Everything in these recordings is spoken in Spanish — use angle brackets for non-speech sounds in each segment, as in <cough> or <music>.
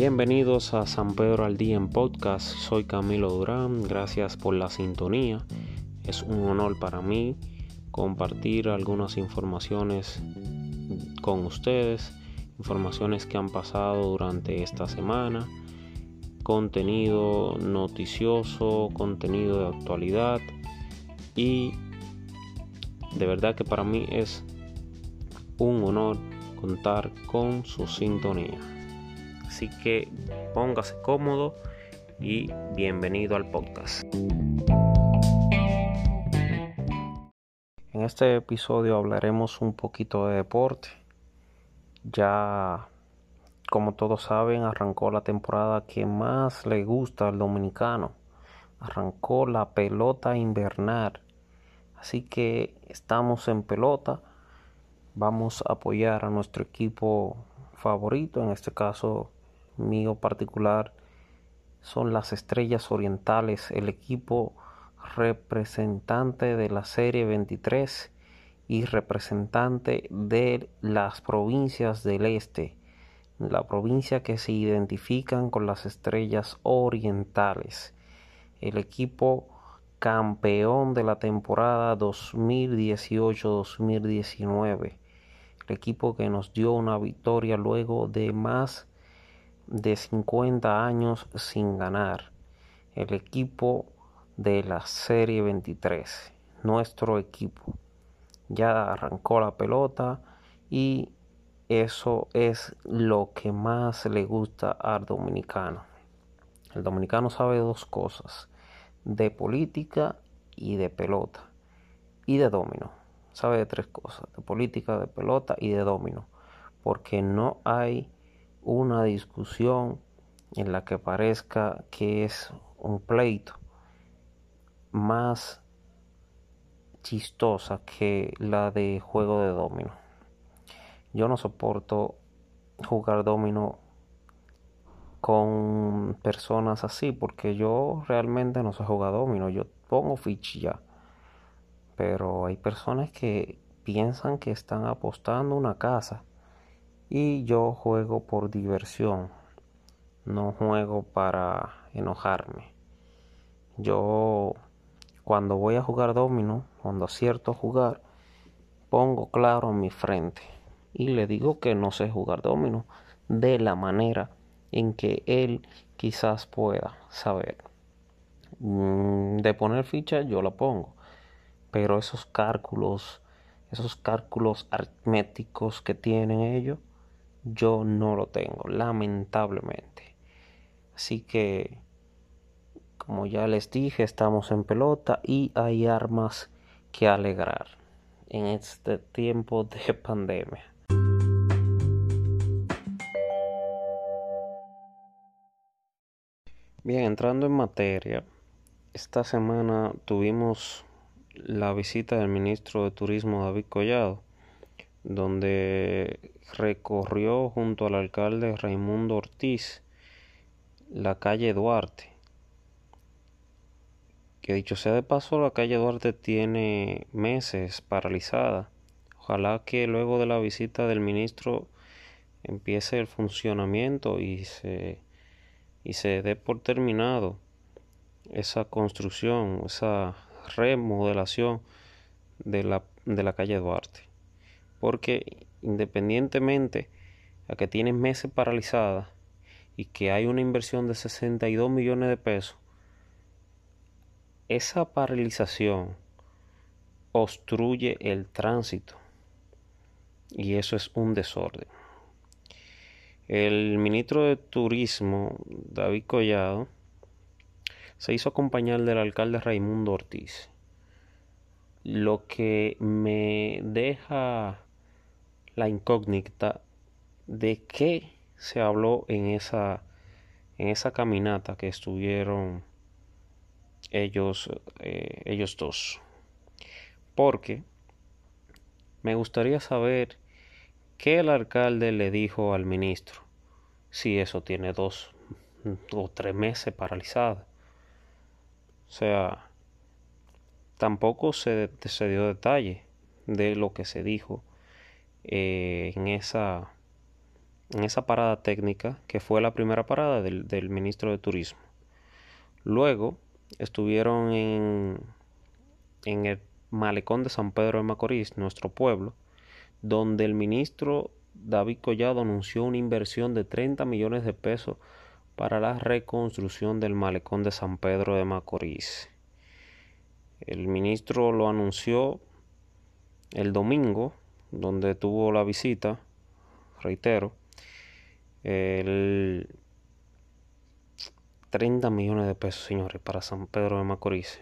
Bienvenidos a San Pedro al Día en Podcast. Soy Camilo Durán. Gracias por la sintonía. Es un honor para mí compartir algunas informaciones con ustedes. Informaciones que han pasado durante esta semana. Contenido noticioso, contenido de actualidad. Y de verdad que para mí es un honor contar con su sintonía. Así que póngase cómodo y bienvenido al podcast. En este episodio hablaremos un poquito de deporte. Ya, como todos saben, arrancó la temporada que más le gusta al dominicano. Arrancó la pelota invernal. Así que estamos en pelota. Vamos a apoyar a nuestro equipo favorito, en este caso mío particular, son las Estrellas Orientales, el equipo representante de la Serie 23 y representante de las provincias del este, la provincia que se identifican con las Estrellas Orientales, el equipo campeón de la temporada 2018-2019, el equipo que nos dio una victoria luego de más de 50 años sin ganar, el equipo de la Serie 23, nuestro equipo. Ya arrancó la pelota y eso es lo que más le gusta al dominicano. El dominicano sabe dos cosas, de política y de pelota y de domino. Sabe de tres cosas, de política, de pelota y de domino. Porque no hay una discusión en la que parezca que es un pleito más chistosa que la de juego de domino. Yo no soporto jugar domino con personas así porque yo realmente no sé jugar domino. Yo pongo ficha Pero hay personas que piensan que están apostando una casa y yo juego por diversión. No juego para enojarme. Yo cuando voy a jugar domino, cuando acierto a jugar, pongo claro en mi frente y le digo que no sé jugar domino de la manera en que él quizás pueda saber. Mm, de poner ficha yo la pongo, pero esos cálculos, esos cálculos aritméticos que tienen ellos, yo no lo tengo, lamentablemente. Así que como ya les dije, estamos en pelota y hay armas que alegrar en este tiempo de <laughs> pandemia. Bien, entrando en materia, esta semana tuvimos la visita del ministro de Turismo David Collado, donde recorrió junto al alcalde Raimundo Ortiz la calle Duarte que dicho sea de paso, la calle Duarte tiene meses paralizada. Ojalá que luego de la visita del ministro empiece el funcionamiento y se, y se dé por terminado esa construcción, esa remodelación de la, de la calle Duarte. Porque independientemente a que tiene meses paralizada y que hay una inversión de 62 millones de pesos, esa paralización obstruye el tránsito y eso es un desorden. El ministro de Turismo, David Collado, se hizo acompañar del alcalde Raimundo Ortiz, lo que me deja la incógnita de qué se habló en esa, en esa caminata que estuvieron ellos, eh, ellos dos. Porque me gustaría saber qué el alcalde le dijo al ministro si eso tiene dos o tres meses paralizado. O sea, tampoco se, se dio detalle de lo que se dijo eh, en esa en esa parada técnica que fue la primera parada del, del ministro de Turismo. Luego estuvieron en, en el malecón de San Pedro de Macorís, nuestro pueblo, donde el ministro David Collado anunció una inversión de 30 millones de pesos para la reconstrucción del malecón de San Pedro de Macorís. El ministro lo anunció el domingo, donde tuvo la visita, reitero, el 30 millones de pesos, señores, para San Pedro de Macorís.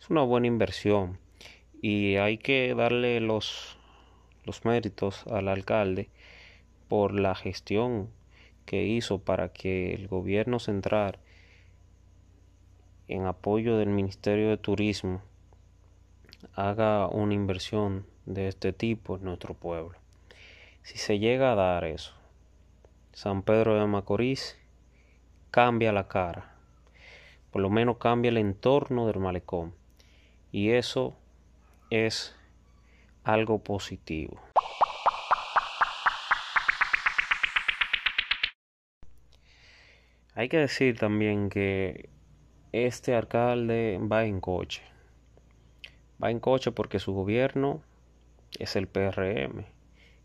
Es una buena inversión y hay que darle los, los méritos al alcalde por la gestión que hizo para que el gobierno central, en apoyo del Ministerio de Turismo, haga una inversión de este tipo en nuestro pueblo. Si se llega a dar eso, San Pedro de Macorís cambia la cara, por lo menos cambia el entorno del malecón, y eso es algo positivo. Hay que decir también que este alcalde va en coche. Va en coche porque su gobierno es el PRM.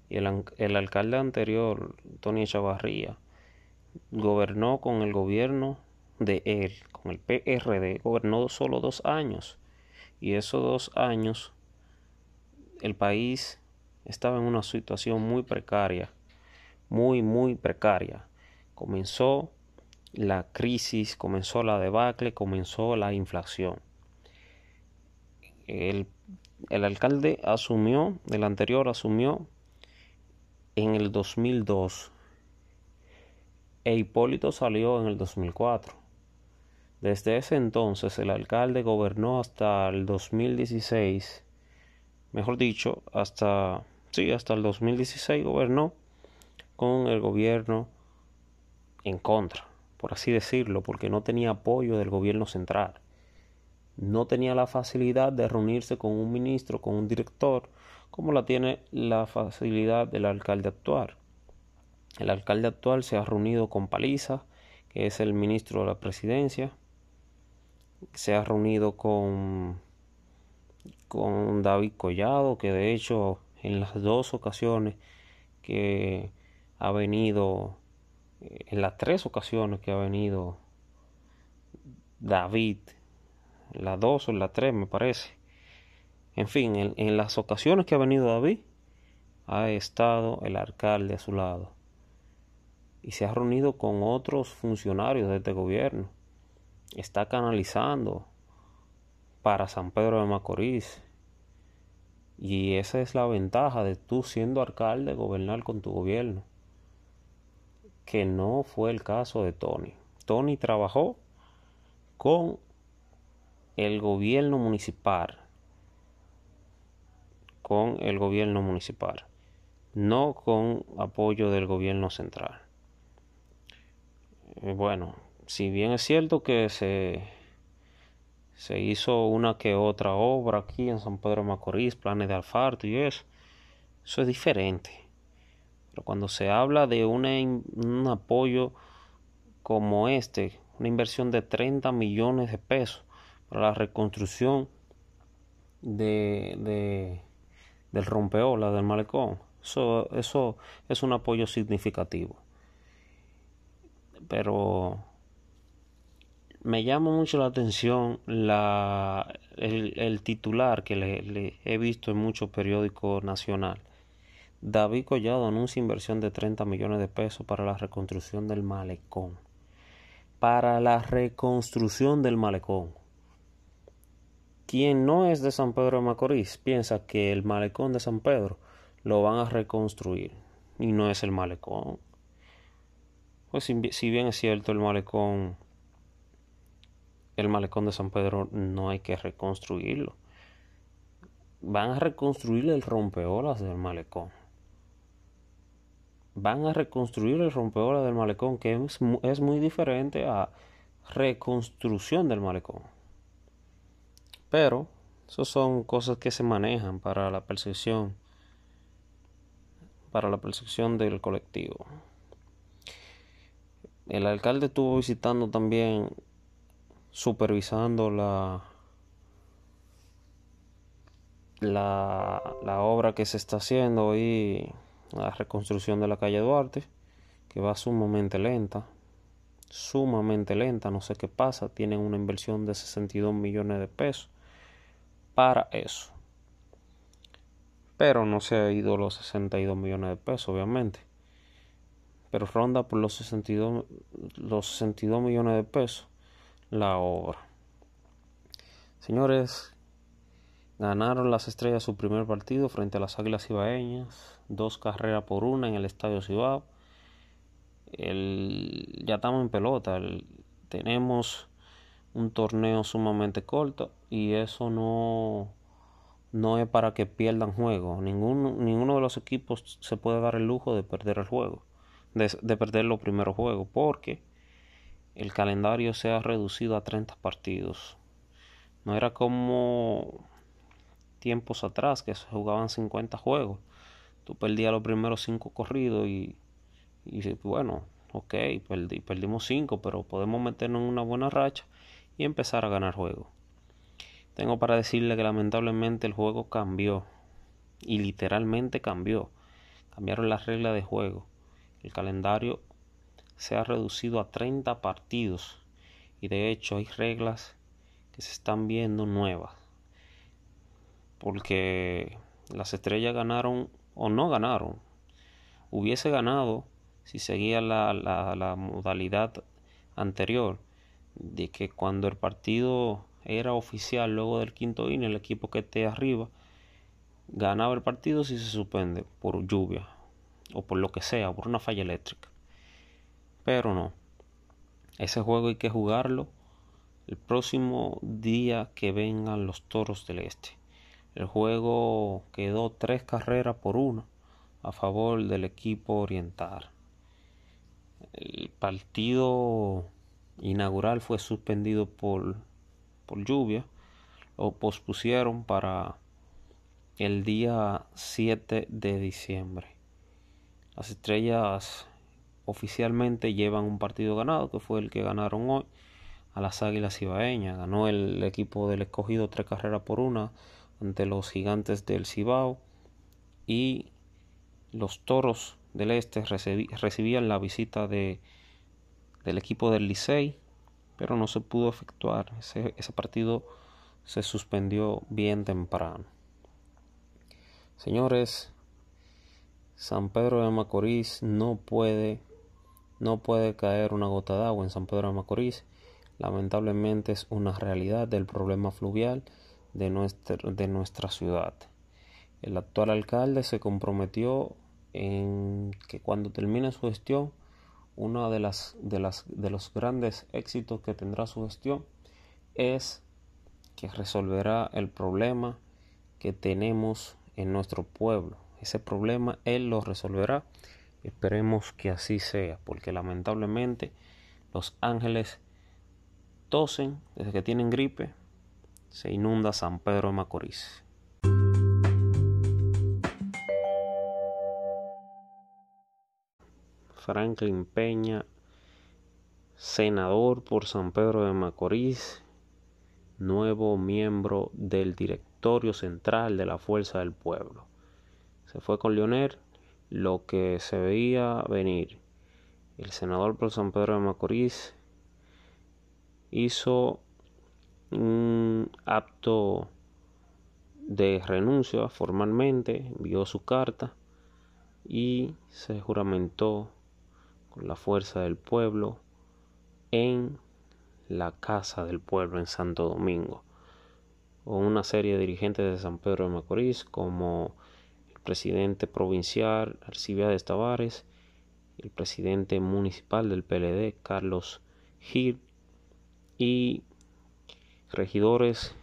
Y el, alcalde anterior, Tony Chavarría, gobernó con el gobierno de él, con el PRD. Gobernó solo dos años. Y esos dos años el país estaba en una situación muy precaria. Muy, muy precaria. Comenzó la crisis, comenzó la debacle, comenzó la inflación. El, alcalde asumió, el anterior asumió en el 2002 e Hipólito salió en el 2004. Desde ese entonces el alcalde gobernó hasta el 2016, mejor dicho, hasta sí, hasta el 2016 gobernó con el gobierno en contra por así decirlo, porque no tenía apoyo del gobierno central. No tenía la facilidad de reunirse con un ministro, con un director, como la tiene la facilidad del alcalde actual. El alcalde actual se ha reunido con Paliza, que es el ministro de la presidencia. Se ha reunido con, con David Collado, que de hecho en las dos ocasiones que ha venido en las tres ocasiones que ha venido David, las dos o las tres me parece. En fin, en, en, las ocasiones que ha venido David, ha estado el alcalde a su lado. Y se ha reunido con otros funcionarios de este gobierno. Está canalizando para San Pedro de Macorís. Y esa es la ventaja de tú siendo alcalde gobernar con tu gobierno que no fue el caso de Tony. Tony trabajó con el gobierno municipal, con el gobierno municipal, no con apoyo del gobierno central. Eh, bueno, si bien es cierto que se, se hizo una que otra obra aquí en San Pedro Macorís, planes de alfarto y eso, eso es diferente. Pero cuando se habla de un apoyo como este, una inversión de 30 millones de pesos para la reconstrucción de, de del rompeola del malecón, eso, eso es un apoyo significativo. Pero me llama mucho la atención la, el, titular que le, he visto en muchos periódicos nacionales David Collado anuncia inversión de 30 millones de pesos para la reconstrucción del malecón. Para la reconstrucción del malecón. Quien no es de San Pedro de Macorís piensa que el malecón de San Pedro lo van a reconstruir y no es el malecón. Pues si bien es cierto el malecón el malecón de San Pedro no hay que reconstruirlo. Van a reconstruir el rompeolas del malecón van a reconstruir el rompeolas del malecón, que es, es muy diferente a reconstrucción del malecón. Pero, eso son cosas que se manejan para la percepción, para la percepción del colectivo. El alcalde estuvo visitando también, supervisando la, la, obra que se está haciendo y la reconstrucción de la calle Duarte, que va sumamente lenta, sumamente lenta, no sé qué pasa, tienen una inversión de 62 millones de pesos para eso. Pero no se ha ido los 62 millones de pesos, obviamente. Pero ronda por los 62, los 62 millones de pesos la obra. Señores, ganaron las estrellas su primer partido frente a las Águilas Ibaeñas, dos carreras por una en el Estadio Cibao. El, ya estamos en pelota, tenemos un torneo sumamente corto y eso no, no es para que pierdan juego. Ninguno, ninguno de los equipos se puede dar el lujo de perder el juego, de, de perder los primeros juegos, porque el calendario se ha reducido a 30 partidos. No era como tiempos atrás que se jugaban 50 juegos. Tú perdías los primeros 5 corridos y, y bueno, ok, perdimos 5, pero podemos meternos en una buena racha y empezar a ganar juego. Tengo para decirle que lamentablemente el juego cambió y literalmente cambió. Cambiaron las reglas de juego. El calendario se ha reducido a 30 partidos y de hecho hay reglas que se están viendo nuevas. Porque las estrellas ganaron o no ganaron. Hubiese ganado si seguía la, la, la modalidad anterior de que cuando el partido era oficial luego del quinto inning, el equipo que esté arriba ganaba el partido si se suspende por lluvia o por lo que sea, por una falla eléctrica. Pero no. Ese juego hay que jugarlo el próximo día que vengan los toros del este. El juego quedó tres carreras por una a favor del equipo oriental. El partido inaugural fue suspendido por, por lluvia o pospusieron para el día 7 de diciembre. Las estrellas oficialmente llevan un partido ganado, que fue el que ganaron hoy a las Águilas Ibaeñas. Ganó el equipo del escogido tres carreras por una ante los gigantes del Cibao y los toros del Este recibían la visita de del equipo del Licey, pero no se pudo efectuar. Ese, partido se suspendió bien temprano. Señores, San Pedro de Macorís no puede no puede caer una gota de agua en San Pedro de Macorís. Lamentablemente es una realidad del problema fluvial de de nuestra ciudad. El actual alcalde se comprometió en que cuando termine su gestión uno de, las, de, las, de los grandes éxitos que tendrá su gestión es que resolverá el problema que tenemos en nuestro pueblo. Ese problema Él lo resolverá. Esperemos que así sea, porque lamentablemente los ángeles tosen desde que tienen gripe. Se inunda San Pedro de Macorís. Franklin Peña, senador por San Pedro de Macorís, nuevo miembro del directorio central de la Fuerza del Pueblo. Se fue con Leonel lo que se veía venir. El senador por San Pedro de Macorís hizo un acto de renuncia formalmente, envió su carta y se juramentó con la fuerza del pueblo en la casa del pueblo en Santo Domingo, con una serie de dirigentes de San Pedro de Macorís como el presidente provincial Arcibiades Tavares, el presidente municipal del PLD Carlos Gil y regidores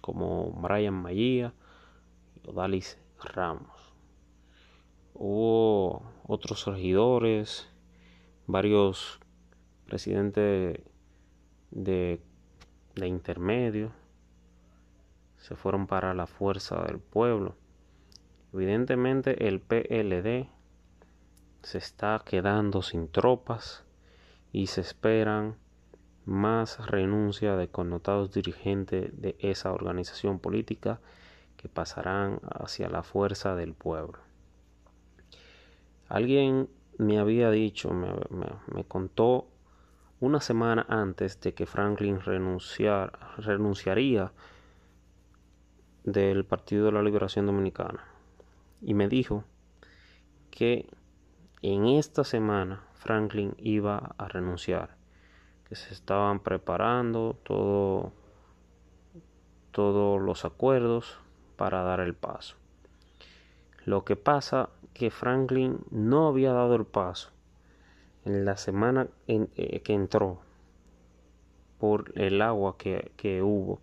como Brian Mayía y Odalis Ramos. Hubo otros regidores, varios presidentes de, intermedio, se fueron para la fuerza del pueblo. Evidentemente el PLD se está quedando sin tropas y se esperan más renuncia de connotados dirigentes de esa organización política que pasarán hacia la fuerza del pueblo. Alguien me había dicho, me, contó una semana antes de que Franklin renunciaría del Partido de la Liberación Dominicana y me dijo que en esta semana Franklin iba a renunciar, que se estaban preparando todo, todos los acuerdos para dar el paso. Lo que pasa que Franklin no había dado el paso en la semana eh, que entró por el agua que, hubo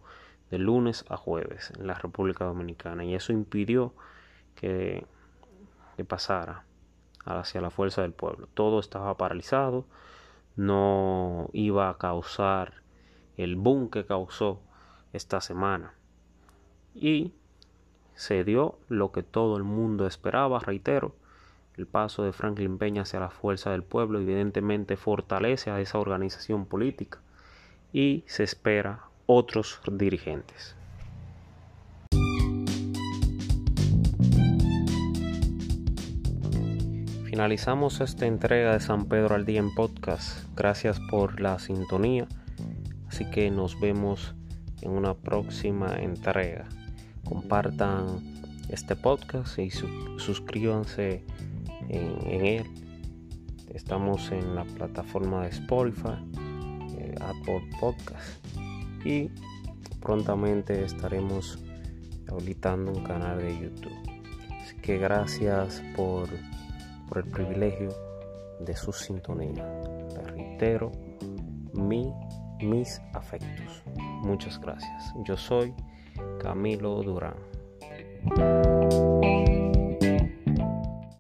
de lunes a jueves en la República Dominicana y eso impidió que, que pasara hacia la fuerza del pueblo. Todo estaba paralizado, no iba a causar el boom que causó esta semana. Y se dio lo que todo el mundo esperaba, reitero, el paso de Franklin Peña hacia la fuerza del pueblo evidentemente fortalece a esa organización política y se espera otros dirigentes. Finalizamos esta entrega de San Pedro al Día en podcast. Gracias por la sintonía. Así que nos vemos en una próxima entrega. Compartan este podcast y suscríbanse en, él. Estamos en la plataforma de Spotify, eh, Apple Podcast y prontamente estaremos habilitando un canal de YouTube. Así que gracias por por el privilegio de su sintonía. Reitero mi, mis afectos. Muchas gracias. Yo soy Camilo Durán.